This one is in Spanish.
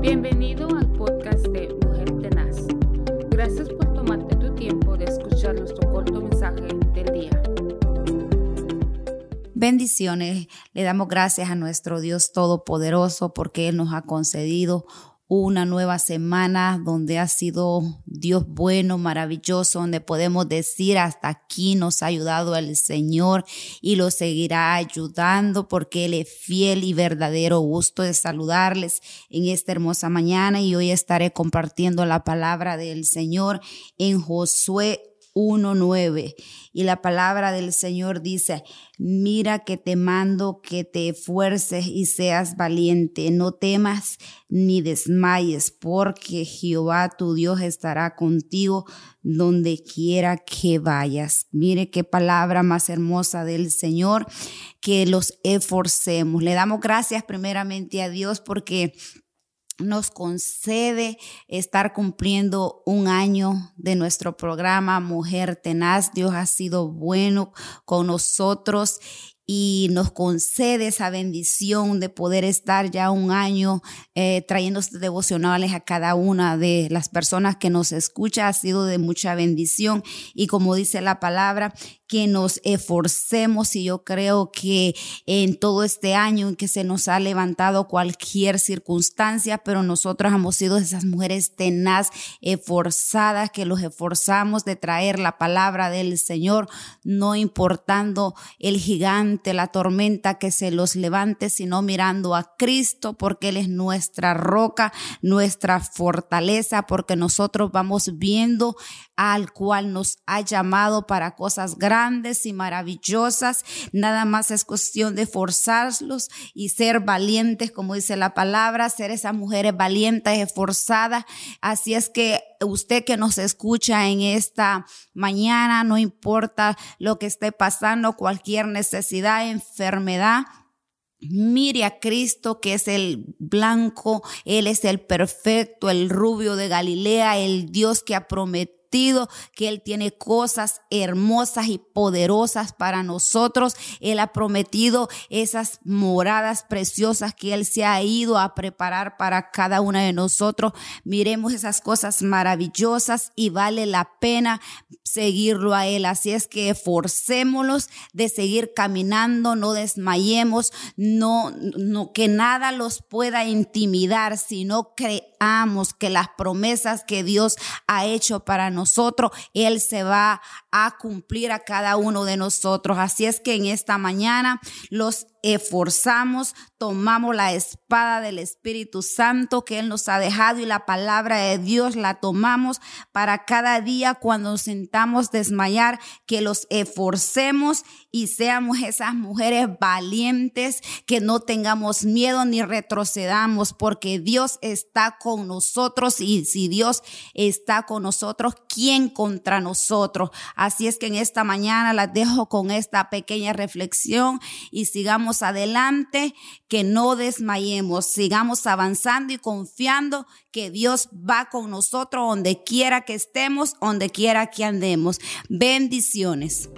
Bienvenido al podcast de Mujer Tenaz. Gracias por tomarte tu tiempo de escuchar nuestro corto mensaje del día. Bendiciones, le damos gracias a nuestro Dios Todopoderoso porque Él nos ha concedido una nueva semana donde ha sido Dios bueno, maravilloso, donde podemos decir hasta aquí nos ha ayudado el Señor y lo seguirá ayudando porque Él es fiel y verdadero. Gusto de saludarles en esta hermosa mañana y hoy estaré compartiendo la palabra del Señor en Josué 1.9 y la palabra del Señor dice, mira que te mando que te esfuerces y seas valiente, no temas ni desmayes, porque Jehová tu Dios estará contigo donde quiera que vayas. Mire qué palabra más hermosa del Señor, que los esforcemos. Le damos gracias primeramente a Dios porque nos concede estar cumpliendo un año de nuestro programa Mujer Tenaz. Dios ha sido bueno con nosotros y nos concede esa bendición de poder estar ya un año eh, trayendo devocionales a cada una de las personas que nos escucha. Ha sido de mucha bendición y como dice la palabra, que nos esforcemos y yo creo que en todo este año en que se nos ha levantado cualquier circunstancia, pero nosotros hemos sido esas mujeres tenaz, esforzadas, que los esforzamos de traer la palabra del Señor, no importando el gigante, la tormenta que se los levante, sino mirando a Cristo, porque Él es nuestra roca, nuestra fortaleza, porque nosotros vamos viendo al cual nos ha llamado para cosas grandes y maravillosas. Nada más es cuestión de forzarlos y ser valientes, como dice la palabra, ser esas mujeres valientes, esforzadas. Así es que usted que nos escucha en esta mañana, no importa lo que esté pasando, cualquier necesidad, enfermedad, Mire a Cristo que es el blanco, Él es el perfecto, el rubio de Galilea, el Dios que ha prometido que Él tiene cosas hermosas y poderosas para nosotros. Él ha prometido esas moradas preciosas que Él se ha ido a preparar para cada una de nosotros. Miremos esas cosas maravillosas y vale la pena seguirlo a Él. Así es que forcémonos de seguir caminando, no desmayemos, no, no que nada los pueda intimidar, sino creamos que las promesas que Dios ha hecho para nosotros nosotros, Él se va a cumplir a cada uno de nosotros. Así es que en esta mañana los esforzamos, tomamos la espada del Espíritu Santo que Él nos ha dejado y la palabra de Dios la tomamos para cada día cuando nos sentamos desmayar, que los esforcemos y seamos esas mujeres valientes, que no tengamos miedo ni retrocedamos, porque Dios está con nosotros y si Dios está con nosotros, ¿quién contra nosotros? Así es que en esta mañana las dejo con esta pequeña reflexión y adelante, que no desmayemos, sigamos avanzando y confiando que Dios va con nosotros donde quiera que estemos, donde quiera que andemos. Bendiciones.